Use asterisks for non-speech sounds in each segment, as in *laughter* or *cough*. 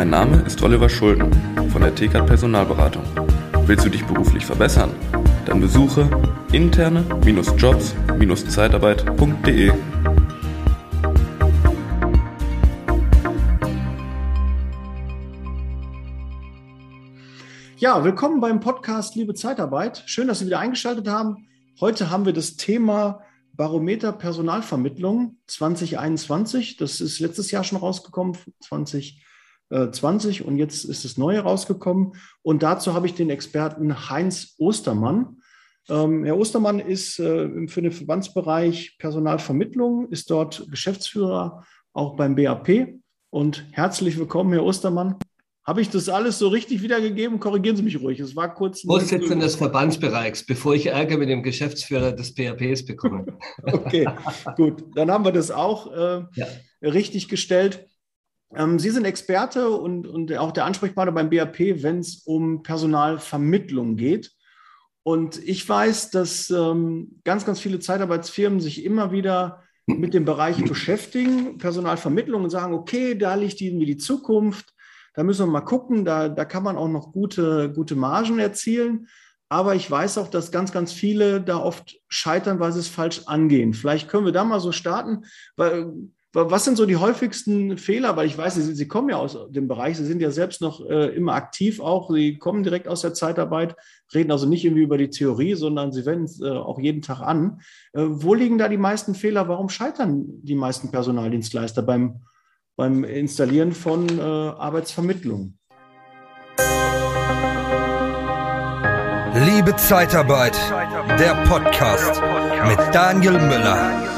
Mein Name ist Oliver Schulden von der TK Personalberatung. Willst du dich beruflich verbessern? Dann besuche interne-jobs-zeitarbeit.de. Ja, willkommen beim Podcast Liebe Zeitarbeit. Schön, dass Sie wieder eingeschaltet haben. Heute haben wir das Thema Barometer Personalvermittlung 2021. Das ist letztes Jahr schon rausgekommen, 2020 und jetzt ist das neue rausgekommen. Und dazu habe ich den Experten Heinz Ostermann. Ähm, Herr Ostermann ist äh, für den Verbandsbereich Personalvermittlung, ist dort Geschäftsführer auch beim BAP. Und herzlich willkommen, Herr Ostermann. Habe ich das alles so richtig wiedergegeben? Korrigieren Sie mich ruhig. Es war kurz. Vorsitzender des Verbandsbereichs, bevor ich Ärger mit dem Geschäftsführer des PHPs bekomme. *laughs* okay, gut. Dann haben wir das auch äh, ja. richtig gestellt. Ähm, Sie sind Experte und, und auch der Ansprechpartner beim BAP, wenn es um Personalvermittlung geht. Und ich weiß, dass ähm, ganz, ganz viele Zeitarbeitsfirmen sich immer wieder mit dem Bereich *laughs* beschäftigen, Personalvermittlung und sagen, okay, da liegt irgendwie die Zukunft da müssen wir mal gucken. Da, da kann man auch noch gute, gute Margen erzielen. Aber ich weiß auch, dass ganz, ganz viele da oft scheitern, weil sie es falsch angehen. Vielleicht können wir da mal so starten. Weil, was sind so die häufigsten Fehler? Weil ich weiß, Sie, Sie kommen ja aus dem Bereich, Sie sind ja selbst noch äh, immer aktiv auch. Sie kommen direkt aus der Zeitarbeit, reden also nicht irgendwie über die Theorie, sondern Sie wenden es äh, auch jeden Tag an. Äh, wo liegen da die meisten Fehler? Warum scheitern die meisten Personaldienstleister beim beim Installieren von äh, Arbeitsvermittlung. Liebe Zeitarbeit, der Podcast mit Daniel Müller.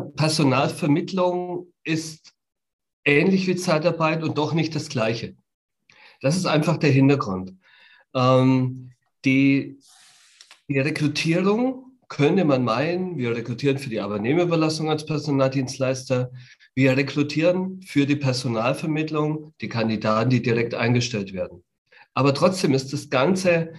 Personalvermittlung ist ähnlich wie Zeitarbeit und doch nicht das Gleiche. Das ist einfach der Hintergrund. Ähm, die, die Rekrutierung könnte man meinen, wir rekrutieren für die Arbeitnehmerüberlassung als Personaldienstleister, wir rekrutieren für die Personalvermittlung die Kandidaten, die direkt eingestellt werden. Aber trotzdem ist das Ganze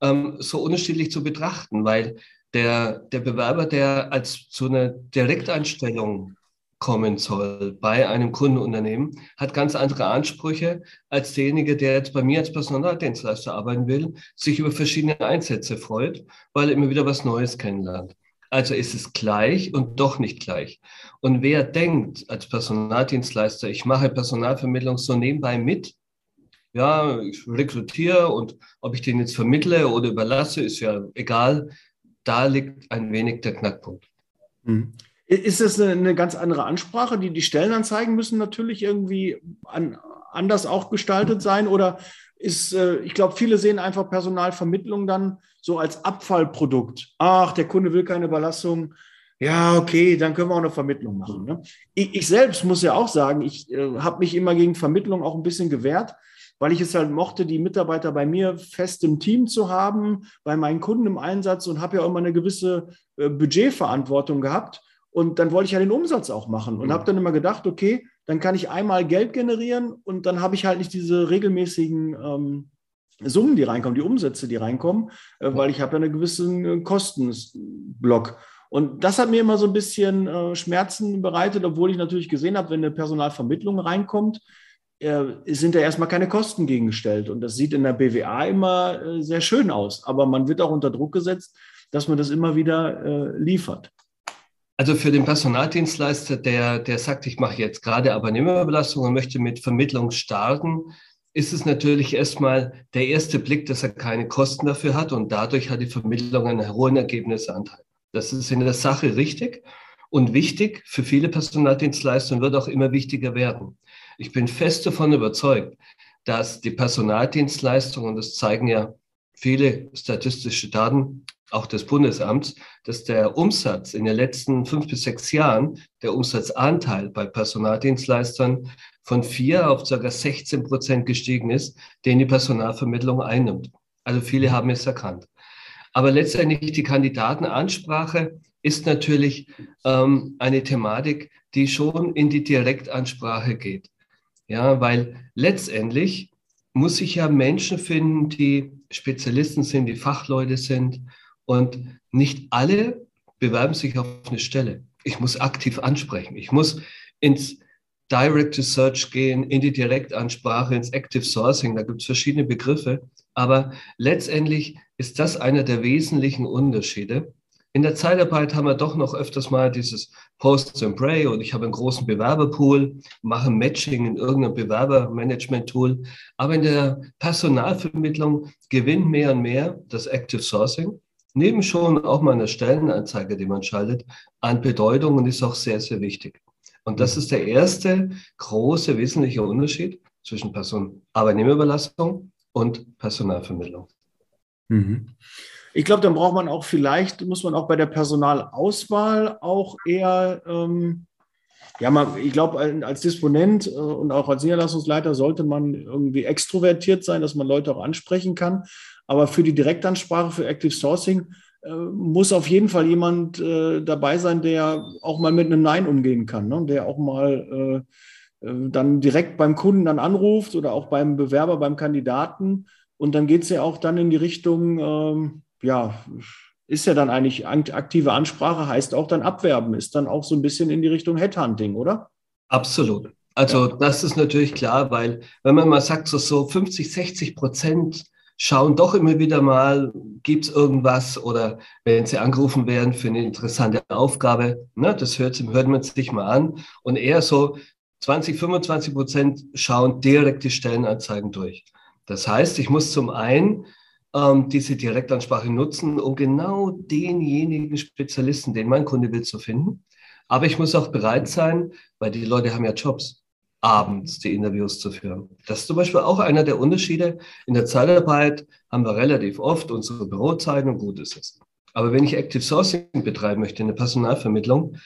ähm, so unterschiedlich zu betrachten, weil der, der Bewerber, der als zu einer Direkteinstellung kommen soll bei einem Kundenunternehmen, hat ganz andere Ansprüche als derjenige, der jetzt bei mir als Personaldienstleister arbeiten will, sich über verschiedene Einsätze freut, weil er immer wieder was Neues kennenlernt. Also ist es gleich und doch nicht gleich. Und wer denkt als Personaldienstleister, ich mache Personalvermittlung so nebenbei mit, ja, ich rekrutiere und ob ich den jetzt vermittle oder überlasse, ist ja egal. Da liegt ein wenig der Knackpunkt. Mhm. Ist das eine, ganz andere Ansprache? Die, die Stellenanzeigen müssen natürlich irgendwie an, anders auch gestaltet sein oder ist, äh, ich glaube, viele sehen einfach Personalvermittlung dann so als Abfallprodukt. Ach, der Kunde will keine Überlassung. Ja, okay, dann können wir auch eine Vermittlung machen. Ne? Ich, ich, selbst muss ja auch sagen, ich äh, habe mich immer gegen Vermittlung auch ein bisschen gewehrt, weil ich es halt mochte, die Mitarbeiter bei mir fest im Team zu haben, bei meinen Kunden im Einsatz und habe ja auch immer eine gewisse äh, Budgetverantwortung gehabt. Und dann wollte ich ja den Umsatz auch machen und mhm. habe dann immer gedacht, okay, dann kann ich einmal Geld generieren und dann habe ich halt nicht diese regelmäßigen ähm, Summen, die reinkommen, die Umsätze, die reinkommen, äh, weil ich habe ja einen gewissen äh, Kostenblock. Und das hat mir immer so ein bisschen äh, Schmerzen bereitet, obwohl ich natürlich gesehen habe, wenn eine Personalvermittlung reinkommt, sind da erstmal keine Kosten gegengestellt. Und das sieht in der BWA immer äh, sehr schön aus. Aber man wird auch unter Druck gesetzt, dass man das immer wieder äh, liefert. Also für den Personaldienstleister, der, der sagt, ich mache jetzt gerade Arbeitnehmerbelastung und möchte mit Vermittlung starten, ist es natürlich erstmal der erste Blick, dass er keine Kosten dafür hat und dadurch hat die Vermittlung einen hohen Ergebnisanteil. Das ist in der Sache richtig und wichtig für viele Personaldienstleister und wird auch immer wichtiger werden. Ich bin fest davon überzeugt, dass die Personaldienstleistung, und das zeigen ja viele statistische Daten, auch des Bundesamts, dass der Umsatz in den letzten fünf bis sechs Jahren, der Umsatzanteil bei Personaldienstleistern von vier auf ca. 16 Prozent gestiegen ist, den die Personalvermittlung einnimmt. Also viele haben es erkannt. Aber letztendlich die Kandidatenansprache ist natürlich ähm, eine Thematik, die schon in die Direktansprache geht. Ja, weil letztendlich muss ich ja Menschen finden, die Spezialisten sind, die Fachleute sind Und nicht alle bewerben sich auf eine Stelle. Ich muss aktiv ansprechen. Ich muss ins Direct to Search gehen, in die Direktansprache, ins Active Sourcing. Da gibt es verschiedene Begriffe. Aber letztendlich ist das einer der wesentlichen Unterschiede. In der Zeitarbeit haben wir doch noch öfters mal dieses Post and Pray und ich habe einen großen Bewerberpool, mache Matching in irgendeinem Bewerbermanagement-Tool. Aber in der Personalvermittlung gewinnt mehr und mehr das Active Sourcing, neben schon auch mal einer Stellenanzeige, die man schaltet, an Bedeutung und ist auch sehr, sehr wichtig. Und das ist der erste große wesentliche Unterschied zwischen Person Arbeitnehmerüberlassung und Personalvermittlung. Mhm. Ich glaube, dann braucht man auch vielleicht, muss man auch bei der Personalauswahl auch eher, ähm, ja, man, ich glaube, als Disponent äh, und auch als Niederlassungsleiter sollte man irgendwie extrovertiert sein, dass man Leute auch ansprechen kann. Aber für die Direktansprache, für Active Sourcing, äh, muss auf jeden Fall jemand äh, dabei sein, der auch mal mit einem Nein umgehen kann, ne? der auch mal äh, äh, dann direkt beim Kunden dann anruft oder auch beim Bewerber, beim Kandidaten. Und dann geht es ja auch dann in die Richtung, ähm, ja, ist ja dann eigentlich aktive Ansprache, heißt auch dann abwerben, ist dann auch so ein bisschen in die Richtung Headhunting, oder? Absolut. Also ja. das ist natürlich klar, weil wenn man mal sagt, so, so 50, 60 Prozent schauen doch immer wieder mal, gibt es irgendwas oder wenn sie angerufen werden für eine interessante Aufgabe, ne, das hört, hört man sich mal an und eher so 20, 25 Prozent schauen direkt die Stellenanzeigen durch. Das heißt, ich muss zum einen ähm, diese Direktansprache nutzen, um genau denjenigen Spezialisten, den mein Kunde will, zu finden. Aber ich muss auch bereit sein, weil die Leute haben ja Jobs, abends die Interviews zu führen. Das ist zum Beispiel auch einer der Unterschiede. In der Zeitarbeit haben wir relativ oft unsere Bürozeiten und gut ist es. Aber wenn ich Active Sourcing betreiben möchte, eine Personalvermittlung,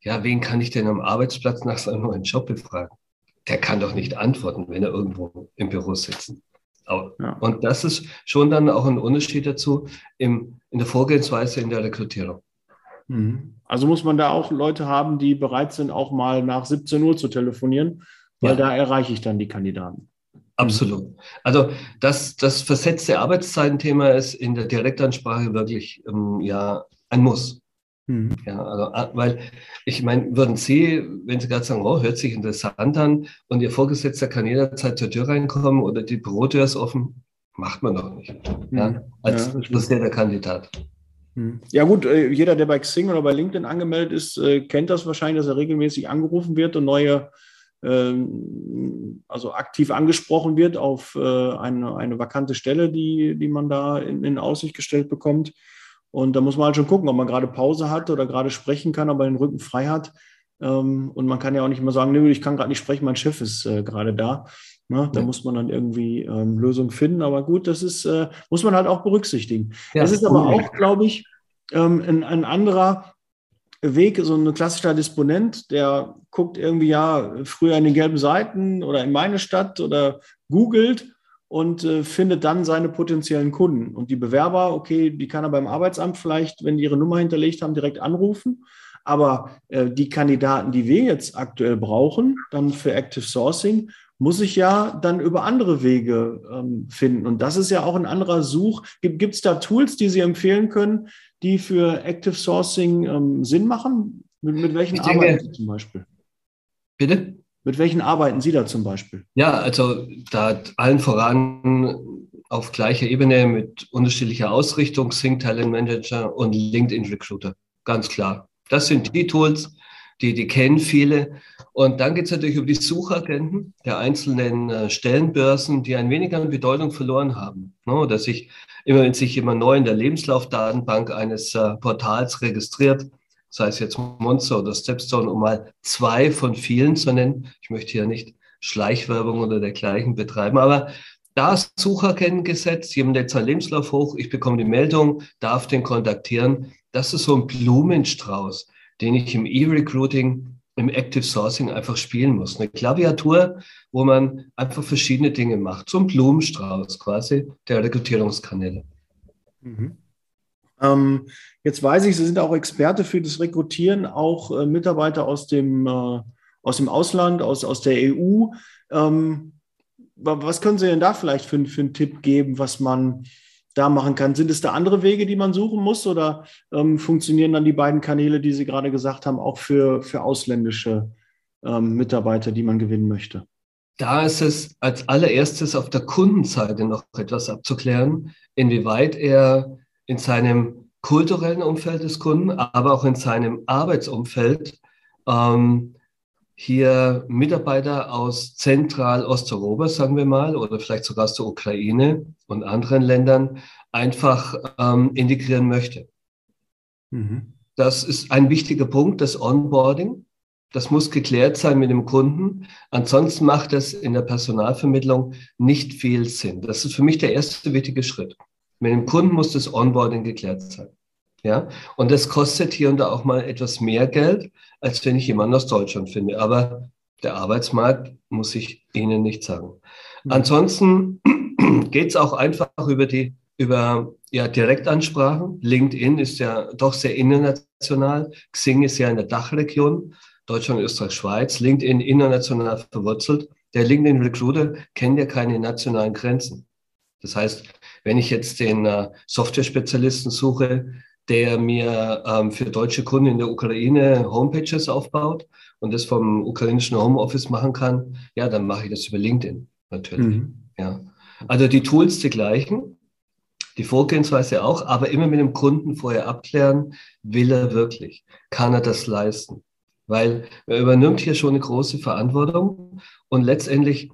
ja, wen kann ich denn am Arbeitsplatz nach seinem neuen Job befragen? Der kann doch nicht antworten, wenn er irgendwo im Büro sitzt. Ja. Und das ist schon dann auch ein Unterschied dazu im, in der Vorgehensweise in der Rekrutierung. Mhm. Also muss man da auch Leute haben, die bereit sind, auch mal nach 17 Uhr zu telefonieren, weil ja. da erreiche ich dann die Kandidaten. Absolut. Also das, das versetzte Arbeitszeitenthema ist in der Direktansprache wirklich ähm, ja ein Muss. Mhm. Ja, also, ah, weil ich meine, würden Sie, wenn Sie gerade sagen, oh, hört sich interessant an und Ihr Vorgesetzter kann jederzeit zur Tür reinkommen oder die Bürotür ist offen, macht man doch nicht. Mhm. Ja, als ja, der Kandidat. Mhm. Ja gut, äh, jeder, der bei Xing oder bei LinkedIn angemeldet ist, äh, kennt das wahrscheinlich, dass er regelmäßig angerufen wird und neue, ähm, also aktiv angesprochen wird auf äh, eine, eine vakante Stelle, die, die man da in, in Aussicht gestellt bekommt. Und da muss man halt schon gucken, ob man gerade Pause hat oder gerade sprechen kann, ob man den Rücken frei hat. Ähm, und man kann ja auch nicht mehr sagen, nö, ich kann gerade nicht sprechen, mein Chef ist äh, gerade da. Ne? Da ja. muss man dann irgendwie ähm, Lösungen finden. Aber gut, das ist, äh, muss man halt auch berücksichtigen. Ja, das ist aber auch, glaube ich, ähm, ein, ein anderer Weg, so ein klassischer Disponent, der guckt irgendwie ja früher in den gelben Seiten oder in meine Stadt oder googelt und äh, findet dann seine potenziellen Kunden. Und die Bewerber, okay, die kann er beim Arbeitsamt vielleicht, wenn die ihre Nummer hinterlegt haben, direkt anrufen. Aber äh, die Kandidaten, die wir jetzt aktuell brauchen, dann für Active Sourcing, muss ich ja dann über andere Wege ähm, finden. Und das ist ja auch ein anderer Such. Gibt es da Tools, die Sie empfehlen können, die für Active Sourcing ähm, Sinn machen? Mit, mit welchen arbeiten Sie zum Beispiel? Bitte? Mit welchen arbeiten Sie da zum Beispiel? Ja, also da allen voran auf gleicher Ebene mit unterschiedlicher Ausrichtung, Sync Talent Manager und LinkedIn Recruiter. Ganz klar. Das sind die Tools, die, die kennen viele. Und dann geht es natürlich um die Suchagenten der einzelnen äh, Stellenbörsen, die ein wenig an Bedeutung verloren haben. Ne? Dass sich immer, wenn sich jemand neu in der Lebenslaufdatenbank eines äh, Portals registriert, sei es jetzt Monster oder Stepstone, um mal zwei von vielen zu nennen. Ich möchte hier nicht Schleichwerbung oder dergleichen betreiben, aber da ist jemand lädt seinen Lebenslauf hoch, ich bekomme die Meldung, darf den kontaktieren. Das ist so ein Blumenstrauß, den ich im E-Recruiting, im Active Sourcing einfach spielen muss. Eine Klaviatur, wo man einfach verschiedene Dinge macht. So ein Blumenstrauß quasi der Rekrutierungskanäle. Mhm. Ähm, jetzt weiß ich, Sie sind auch Experte für das Rekrutieren, auch äh, Mitarbeiter aus dem, äh, aus dem Ausland, aus, aus der EU. Ähm, was können Sie denn da vielleicht für, für einen Tipp geben, was man da machen kann. Sind es da andere Wege, die man suchen muss oder ähm, funktionieren dann die beiden Kanäle, die Sie gerade gesagt haben, auch für, für ausländische ähm, Mitarbeiter, die man gewinnen möchte? Da ist es als allererstes auf der Kundenseite noch etwas abzuklären, inwieweit er in seinem kulturellen Umfeld des Kunden, aber auch in seinem Arbeitsumfeld ähm, hier Mitarbeiter aus Zentral-Osteuropa, sagen wir mal, oder vielleicht sogar aus der Ukraine und anderen Ländern einfach ähm, integrieren möchte. Mhm. Das ist ein wichtiger Punkt, das Onboarding. Das muss geklärt sein mit dem Kunden. Ansonsten macht es in der Personalvermittlung nicht viel Sinn. Das ist für mich der erste wichtige Schritt. Mit dem Kunden muss das Onboarding geklärt sein. Ja, und das kostet hier und da auch mal etwas mehr Geld, als wenn ich jemanden aus Deutschland finde. Aber der Arbeitsmarkt muss ich Ihnen nicht sagen. Mhm. Ansonsten *clears throat* geht es auch einfach über die über ja, Direktansprachen. LinkedIn ist ja doch sehr international. Xing ist ja in der Dachregion, Deutschland, Österreich, Schweiz. LinkedIn international verwurzelt. Der LinkedIn Recruiter kennt ja keine nationalen Grenzen. Das heißt, wenn ich jetzt den äh, Software-Spezialisten suche, der mir ähm, für deutsche Kunden in der Ukraine Homepages aufbaut und das vom ukrainischen Homeoffice machen kann, ja, dann mache ich das über LinkedIn natürlich. Mhm. Ja. Also die Tools die gleichen, die Vorgehensweise auch, aber immer mit dem Kunden vorher abklären, will er wirklich, kann er das leisten? Weil er übernimmt hier schon eine große Verantwortung und letztendlich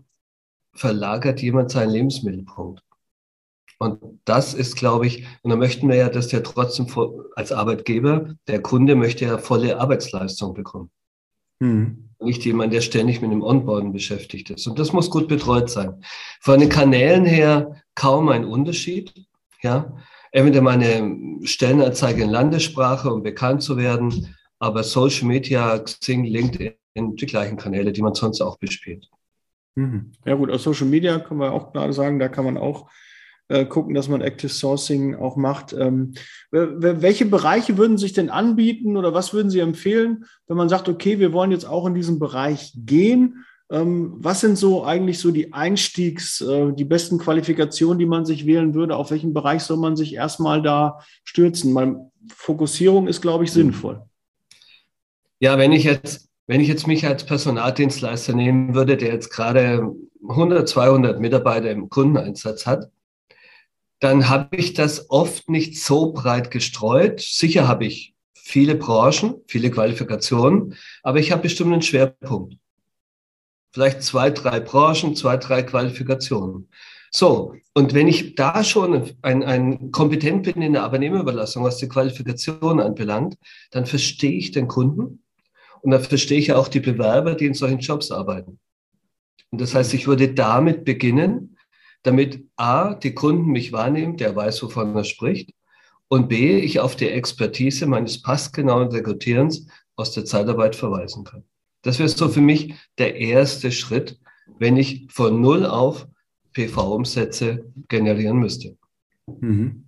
verlagert jemand seinen Lebensmittelpunkt. Und das ist, glaube ich, und da möchten wir ja, dass der trotzdem als Arbeitgeber, der Kunde möchte ja volle Arbeitsleistung bekommen. Mhm. Nicht jemand, der ständig mit dem Onboarden beschäftigt ist. Und das muss gut betreut sein. Von den Kanälen her kaum ein Unterschied. Ja, entweder meine Stellenanzeige in Landessprache, um bekannt zu werden, aber Social Media, Xing, LinkedIn, die gleichen Kanäle, die man sonst auch bespielt. Mhm. Ja gut, aus Social Media können wir auch gerade sagen, da kann man auch äh, gucken, dass man Active Sourcing auch macht. Ähm, welche Bereiche würden sich denn anbieten oder was würden Sie empfehlen, wenn man sagt, okay, wir wollen jetzt auch in diesen Bereich gehen? Ähm, was sind so eigentlich so die Einstiegs-, äh, die besten Qualifikationen, die man sich wählen würde? Auf welchen Bereich soll man sich erstmal da stürzen? Weil Fokussierung ist, glaube ich, sinnvoll. Ja, wenn ich jetzt, wenn ich jetzt mich als Personaldienstleister nehmen würde, der jetzt gerade 100, 200 Mitarbeiter im Kundeneinsatz hat, dann habe ich das oft nicht so breit gestreut. Sicher habe ich viele Branchen, viele Qualifikationen, aber ich habe bestimmt einen Schwerpunkt. Vielleicht zwei, drei Branchen, zwei, drei Qualifikationen. So, und wenn ich da schon ein, ein kompetent bin in der Arbeitnehmerüberlassung, was die Qualifikation anbelangt, dann verstehe ich den Kunden und dann verstehe ich auch die Bewerber, die in solchen Jobs arbeiten. Und das heißt, ich würde damit beginnen, damit A, die Kunden mich wahrnehmen, der weiß, wovon er spricht, und B, ich auf die Expertise meines passgenauen Rekrutierens aus der Zeitarbeit verweisen kann. Das wäre so für mich der erste Schritt, wenn ich von null auf PV-Umsätze generieren müsste. Mhm.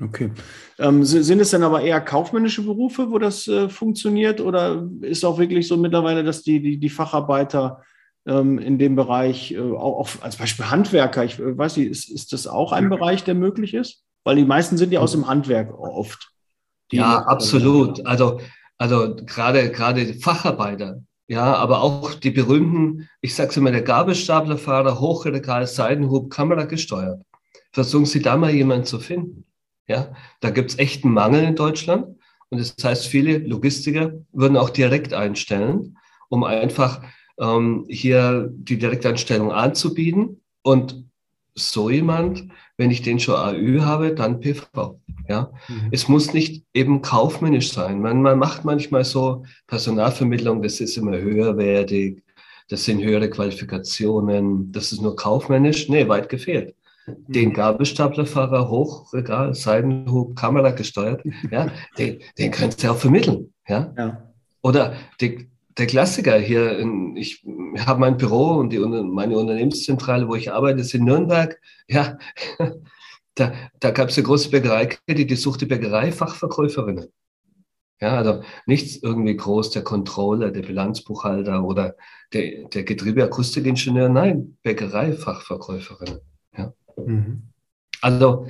Okay. Ähm, sind es dann aber eher kaufmännische Berufe, wo das äh, funktioniert, oder ist auch wirklich so mittlerweile, dass die, die, die Facharbeiter ähm, in dem Bereich, äh, auch, auch, als Beispiel Handwerker, ich äh, weiß nicht, ist, ist das auch ein Bereich, der möglich ist? Weil die meisten sind ja aus dem Handwerk oft. Ja, absolut. Also, also gerade, gerade Facharbeiter, ja, aber auch die berühmten, ich sage es immer, der Gabelstaplerfahrer, Hochregal, Seidenhub, Kamera gesteuert. Versuchen Sie da mal jemanden zu finden. Ja, da gibt es echt einen Mangel in Deutschland. Und das heißt, viele Logistiker würden auch direkt einstellen, um einfach ähm, hier die Direktanstellung anzubieten. Und so jemand, wenn ich den schon AÜ habe, dann PV. Ja, mhm. es muss nicht eben kaufmännisch sein. Man, man macht manchmal so Personalvermittlung, das ist immer höherwertig, das sind höhere Qualifikationen, das ist nur kaufmännisch. Nee, weit gefehlt. Den mhm. Gabelstaplerfahrer, Hochregal, Seidenhub, Kamera gesteuert, ja, *laughs* den, den könntest du auch vermitteln. Ja? ja. Oder die, der Klassiker hier, ich habe mein Büro und die, meine Unternehmenszentrale, wo ich arbeite, ist in Nürnberg. Ja, *laughs* da, da gab es eine große Bäckereikette, die suchte Bäckereifachverkäuferinnen. Ja, also nichts irgendwie groß, der Controller, der Bilanzbuchhalter oder der, der Getriebeakustikingenieur, nein, Bäckereifachverkäuferinnen. Ja. Mhm. Also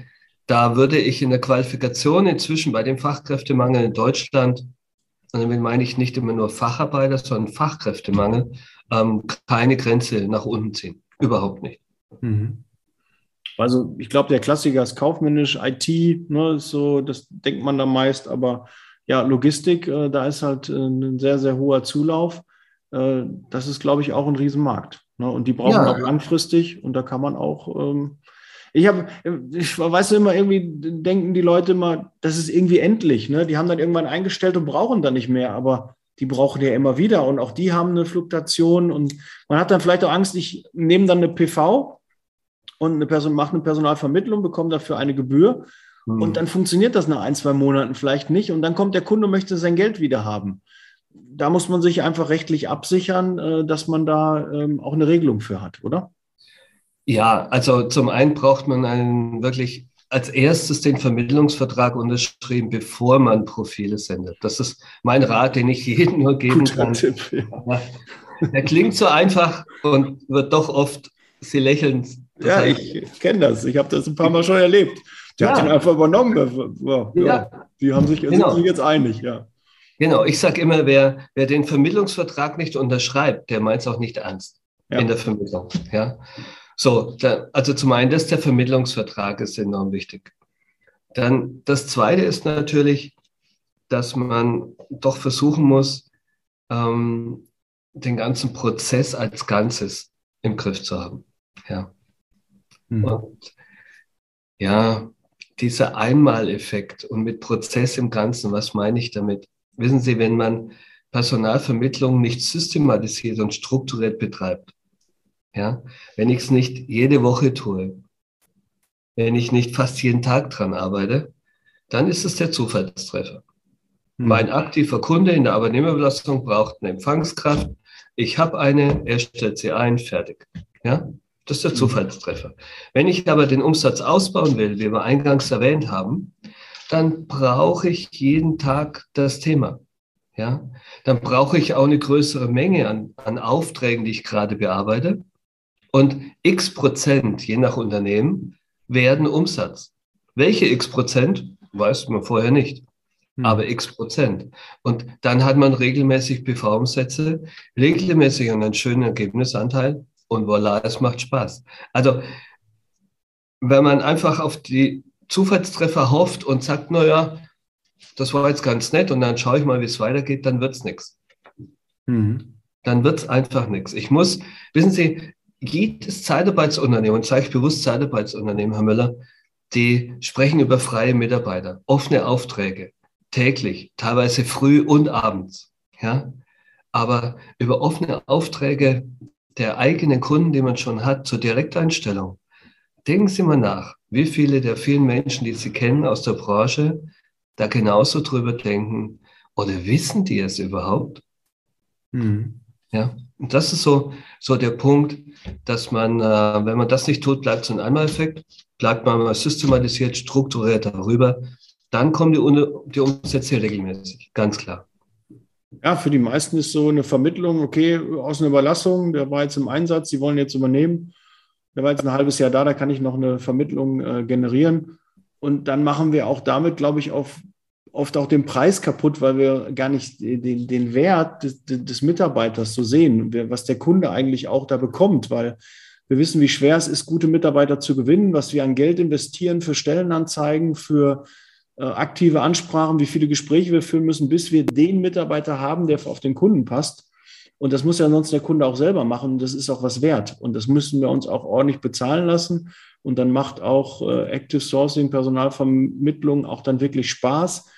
da würde ich in der Qualifikation inzwischen bei dem Fachkräftemangel in Deutschland, und damit meine ich nicht immer nur Facharbeiter, sondern Fachkräftemangel, ähm, keine Grenze nach unten ziehen. Überhaupt nicht. Mhm. Also ich glaube, der Klassiker ist kaufmännisch, IT, ne, so, das denkt man da meist, aber ja, Logistik, äh, da ist halt äh, ein sehr, sehr hoher Zulauf. Äh, das ist, glaube ich, auch ein Riesenmarkt. Ne? Und die brauchen ja. auch langfristig und da kann man auch. Ähm, ich habe, ich weiß immer, irgendwie denken die Leute immer, das ist irgendwie endlich. Ne? Die haben dann irgendwann eingestellt und brauchen dann nicht mehr, aber die brauchen ja immer wieder und auch die haben eine Fluktuation und man hat dann vielleicht auch Angst, ich nehme dann eine PV und eine Person macht eine Personalvermittlung, bekomme dafür eine Gebühr mhm. und dann funktioniert das nach ein, zwei Monaten vielleicht nicht und dann kommt der Kunde und möchte sein Geld wieder haben. Da muss man sich einfach rechtlich absichern, äh, dass man da ähm, auch eine Regelung für hat, oder? Ja, also zum einen braucht man einen wirklich als erstes den Vermittlungsvertrag unterschrieben, bevor man Profile sendet. Das ist mein Rat, den ich jedem nur geben Guter kann. Tipp, ja. Er klingt so einfach und wird doch oft, Sie lächeln ja, ich kenne das. Ich habe das ein paar Mal schon erlebt. Der ja. hat ihn einfach übernommen. Ja, ja. Die haben sich, genau. sich jetzt einig, ja. Genau, ich sage immer, wer, wer den Vermittlungsvertrag nicht unterschreibt, der meint es auch nicht ernst in der Vermittlung. Ja? So, da, also zum einen, das der Vermittlungsvertrag ist enorm wichtig. Dann das Zweite ist natürlich, dass man doch versuchen muss, ähm, den ganzen Prozess als Ganzes im Griff zu haben. Ja. Mhm. Und ja, dieser Einmaleffekt und mit Prozess im Ganzen, was meine ich damit? Wissen Sie, wenn man Personalvermittlung nicht systematisiert und strukturiert betreibt, ja, wenn ich es nicht jede Woche tue, wenn ich nicht fast jeden Tag dran arbeite, dann ist es der Zufallstreffer. Mhm. Mein aktiver Kunde in der Arbeitnehmerbelastung braucht eine Empfangskraft. Ich habe eine, er stellt sie ein, fertig. Ja? Das ist der mhm. Zufallstreffer. Wenn ich aber den Umsatz ausbauen will, wie wir eingangs erwähnt haben, dann brauche ich jeden Tag das Thema. Ja, dann brauche ich auch eine größere Menge an, an Aufträgen, die ich gerade bearbeite. Und x Prozent, je nach Unternehmen, werden Umsatz. Welche x Prozent, weiß man vorher nicht. Mhm. Aber x Prozent. Und dann hat man regelmäßig PV-Umsätze, regelmäßig einen schönen Ergebnisanteil und voilà, es macht Spaß. Also, wenn man einfach auf die Zufallstreffer hofft und sagt, naja, das war jetzt ganz nett und dann schaue ich mal, wie es weitergeht, dann wird es nichts. Mhm. Dann wird es einfach nichts. Ich muss, wissen Sie, jedes Zeitarbeitsunternehmen, und sage ich bewusst Zeitarbeitsunternehmen, Herr Müller, die sprechen über freie Mitarbeiter, offene Aufträge, täglich, teilweise früh und abends. Ja? Aber über offene Aufträge der eigenen Kunden, die man schon hat, zur Direkteinstellung. Denken Sie mal nach, wie viele der vielen Menschen, die Sie kennen aus der Branche, da genauso drüber denken oder wissen die es überhaupt? Mhm. Ja, und das ist so, so der Punkt, dass man, äh, wenn man das nicht tut, bleibt so ein Einmaleffekt, bleibt man systematisiert, strukturiert darüber, dann kommen die, die Umsätze regelmäßig, ganz klar. Ja, für die meisten ist so eine Vermittlung, okay, aus einer Überlassung, der war jetzt im Einsatz, sie wollen jetzt übernehmen, der war jetzt ein halbes Jahr da, da kann ich noch eine Vermittlung äh, generieren. Und dann machen wir auch damit, glaube ich, auf, oft auch den Preis kaputt, weil wir gar nicht den, den Wert des, des Mitarbeiters so sehen, was der Kunde eigentlich auch da bekommt, weil wir wissen, wie schwer es ist, gute Mitarbeiter zu gewinnen, was wir an Geld investieren für Stellenanzeigen, für äh, aktive Ansprachen, wie viele Gespräche wir führen müssen, bis wir den Mitarbeiter haben, der auf den Kunden passt. Und das muss ja sonst der Kunde auch selber machen. Das ist auch was wert. Und das müssen wir uns auch ordentlich bezahlen lassen. Und dann macht auch äh, Active Sourcing, Personalvermittlung auch dann wirklich Spaß,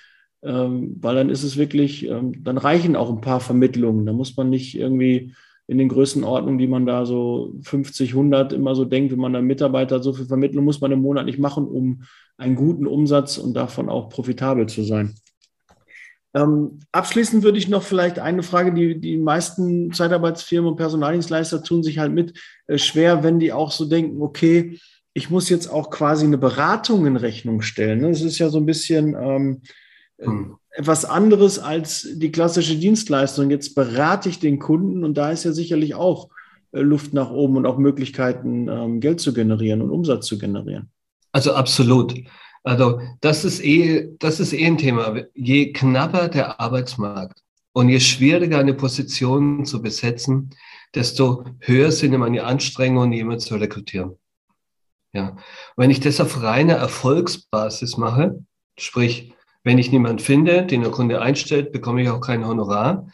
ähm, weil dann ist es wirklich, ähm, dann reichen auch ein paar Vermittlungen. Da muss man nicht irgendwie in den Größenordnungen, die man da so 50, 100 immer so denkt, wenn man da Mitarbeiter so viel Vermittlung muss man im Monat nicht machen, um einen guten Umsatz und davon auch profitabel zu sein. Ähm, abschließend würde ich noch vielleicht eine Frage, die die meisten Zeitarbeitsfirmen und Personaldienstleister tun sich halt mit äh, schwer, wenn die auch so denken, okay, ich muss jetzt auch quasi eine Beratung in Rechnung stellen. Ne? Das ist ja so ein bisschen ähm, hm. etwas anderes als die klassische Dienstleistung. Jetzt berate ich den Kunden und da ist ja sicherlich auch äh, Luft nach oben und auch Möglichkeiten, ähm, Geld zu generieren und Umsatz zu generieren. Also absolut. Also das ist eh, das ist eh ein Thema. Je knapper der Arbeitsmarkt und je schwieriger eine Position zu besetzen, desto höher sind meine Anstrengungen, jemanden zu rekrutieren. Ja. wenn ich das auf reiner Erfolgsbasis mache, sprich, wenn ich niemanden finde, den der Kunde einstellt, bekomme ich auch kein Honorar,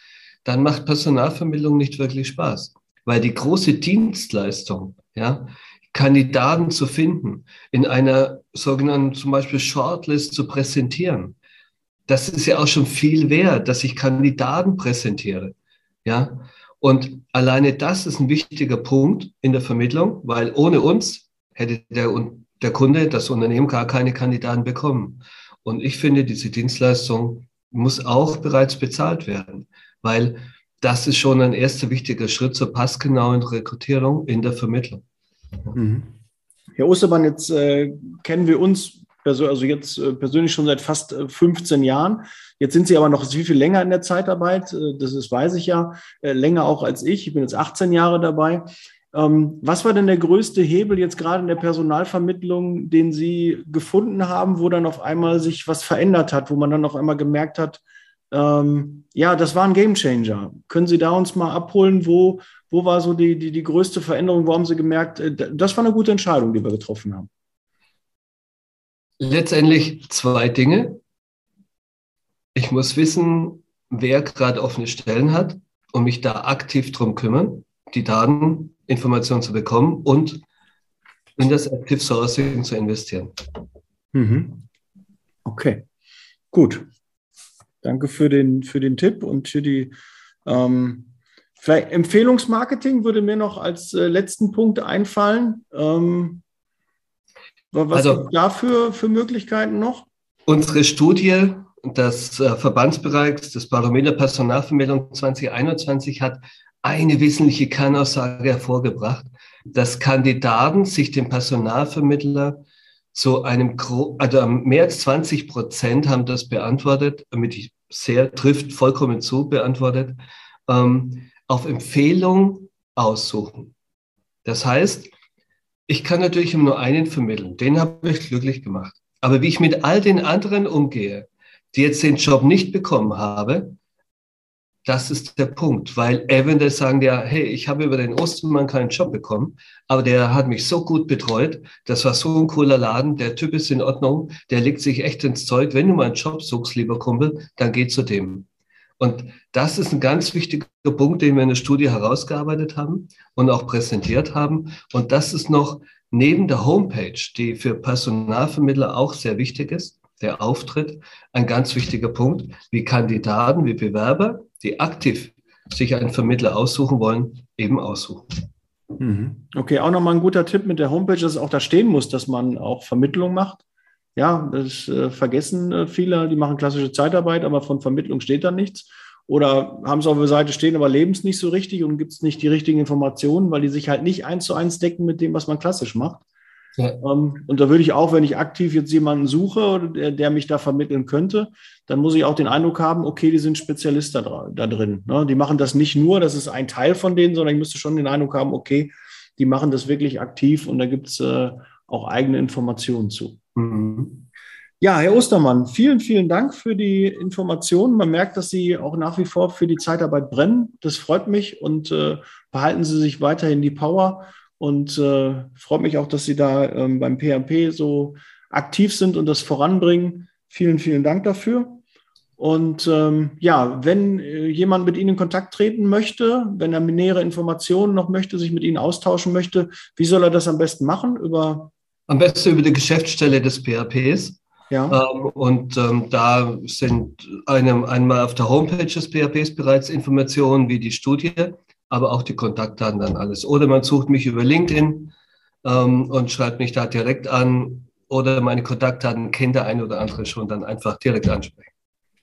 dann macht Personalvermittlung nicht wirklich Spaß. Weil die große Dienstleistung, ja, Kandidaten zu finden, in einer sogenannten zum Beispiel Shortlist zu präsentieren, das ist ja auch schon viel wert, dass ich Kandidaten präsentiere. Ja, und alleine das ist ein wichtiger Punkt in der Vermittlung, weil ohne uns hätte der, der Kunde, das Unternehmen gar keine Kandidaten bekommen. Und ich finde, diese Dienstleistung muss auch bereits bezahlt werden, weil das ist schon ein erster wichtiger Schritt zur passgenauen Rekrutierung in der Vermittlung. Mhm. Herr Ostermann, jetzt äh, kennen wir uns also jetzt äh, persönlich schon seit fast 15 äh, Jahren. Jetzt sind Sie aber noch viel, viel länger in der Zeitarbeit. Äh, das ist, weiß ich ja, länger auch als ich. Ich bin jetzt 18 Jahre dabei. Ähm, was war denn der größte Hebel jetzt gerade in der Personalvermittlung, den Sie gefunden haben, wo dann auf einmal sich was verändert hat, wo man dann auf einmal gemerkt hat, ähm, ja, das war ein Gamechanger. Können Sie da uns mal abholen, wo, wo war so die, die, die größte Veränderung? Wo haben Sie gemerkt, das war eine gute Entscheidung, die wir getroffen haben? Letztendlich zwei Dinge. Ich muss wissen, wer gerade offene Stellen hat und mich da aktiv drum kümmern, die Dateninformationen zu bekommen und in das Active Sourcing zu investieren. Mhm. Okay, gut. Danke für den, für den Tipp und für die ähm, vielleicht Empfehlungsmarketing würde mir noch als äh, letzten Punkt einfallen. Ähm, was also, gibt dafür für Möglichkeiten noch? Unsere Studie des äh, Verbandsbereichs des Barometer Personalvermittlung 2021 hat eine wesentliche Kernaussage hervorgebracht, dass Kandidaten sich dem Personalvermittler zu einem, also mehr als 20 Prozent haben das beantwortet, damit ich sehr trifft vollkommen zu beantwortet, ähm, auf Empfehlung aussuchen. Das heißt, ich kann natürlich nur einen vermitteln. Den habe ich glücklich gemacht. Aber wie ich mit all den anderen umgehe, die jetzt den Job nicht bekommen habe, das ist der Punkt, weil eventuell sagen ja, hey, ich habe über den Ostermann keinen Job bekommen, aber der hat mich so gut betreut, das war so ein cooler Laden, der Typ ist in Ordnung, der legt sich echt ins Zeug. Wenn du mal einen Job suchst, lieber Kumpel, dann geh zu dem. Und das ist ein ganz wichtiger Punkt, den wir in der Studie herausgearbeitet haben und auch präsentiert haben. Und das ist noch neben der Homepage, die für Personalvermittler auch sehr wichtig ist, der Auftritt, ein ganz wichtiger Punkt, wie Kandidaten, wie Bewerber, die aktiv sich einen Vermittler aussuchen wollen, eben aussuchen. Mhm. Okay, auch nochmal ein guter Tipp mit der Homepage, dass auch da stehen muss, dass man auch Vermittlung macht. Ja, das äh, vergessen äh, viele, die machen klassische Zeitarbeit, aber von Vermittlung steht da nichts. Oder haben es auf der Seite stehen, aber leben es nicht so richtig und gibt es nicht die richtigen Informationen, weil die sich halt nicht eins zu eins decken mit dem, was man klassisch macht. Ja. Ähm, und da würde ich auch, wenn ich aktiv jetzt jemanden suche, der, der, mich da vermitteln könnte, dann muss ich auch den Eindruck haben, okay, die sind Spezialist da, da drin. Ne? Die machen das nicht nur, das ist ein Teil von denen, sondern ich müsste schon den Eindruck haben, okay, die machen das wirklich aktiv und da gibt es äh, auch eigene Informationen zu. Mhm. Ja, Herr Ostermann, vielen, vielen Dank für die Informationen. Man merkt, dass Sie auch nach wie vor für die Zeitarbeit brennen. Das freut mich und äh, behalten Sie sich weiterhin die Power. Und äh, freut mich auch, dass Sie da ähm, beim PMP so aktiv sind und das voranbringen. Vielen, vielen Dank dafür. Und ähm, ja, wenn äh, jemand mit Ihnen in Kontakt treten möchte, wenn er nähere Informationen noch möchte, sich mit Ihnen austauschen möchte, wie soll er das am besten machen? Über am besten über die Geschäftsstelle des PHPs. Ja. Ähm, und ähm, da sind einem, einmal auf der Homepage des PHPs bereits Informationen wie die Studie, aber auch die Kontaktdaten dann alles. Oder man sucht mich über LinkedIn ähm, und schreibt mich da direkt an oder meine Kontaktdaten kennt der eine oder andere schon, dann einfach direkt ansprechen.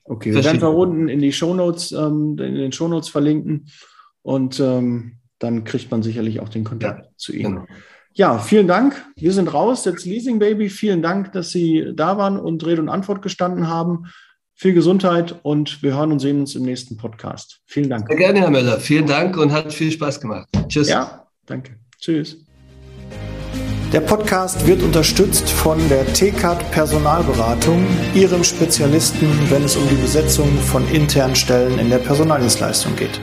Okay, wir werden wir unten in die Shownotes, ähm, in den Shownotes verlinken und ähm, dann kriegt man sicherlich auch den Kontakt ja, zu Ihnen. Genau. Ja, vielen Dank. Wir sind raus. Jetzt Leasing Baby. Vielen Dank, dass Sie da waren und Rede und Antwort gestanden haben viel Gesundheit und wir hören und sehen uns im nächsten Podcast. Vielen Dank. Sehr gerne, Herr Möller. Vielen Dank und hat viel Spaß gemacht. Tschüss. Ja, danke. Tschüss. Der Podcast wird unterstützt von der TCAT Personalberatung, ihrem Spezialisten, wenn es um die Besetzung von internen Stellen in der Personaldienstleistung geht.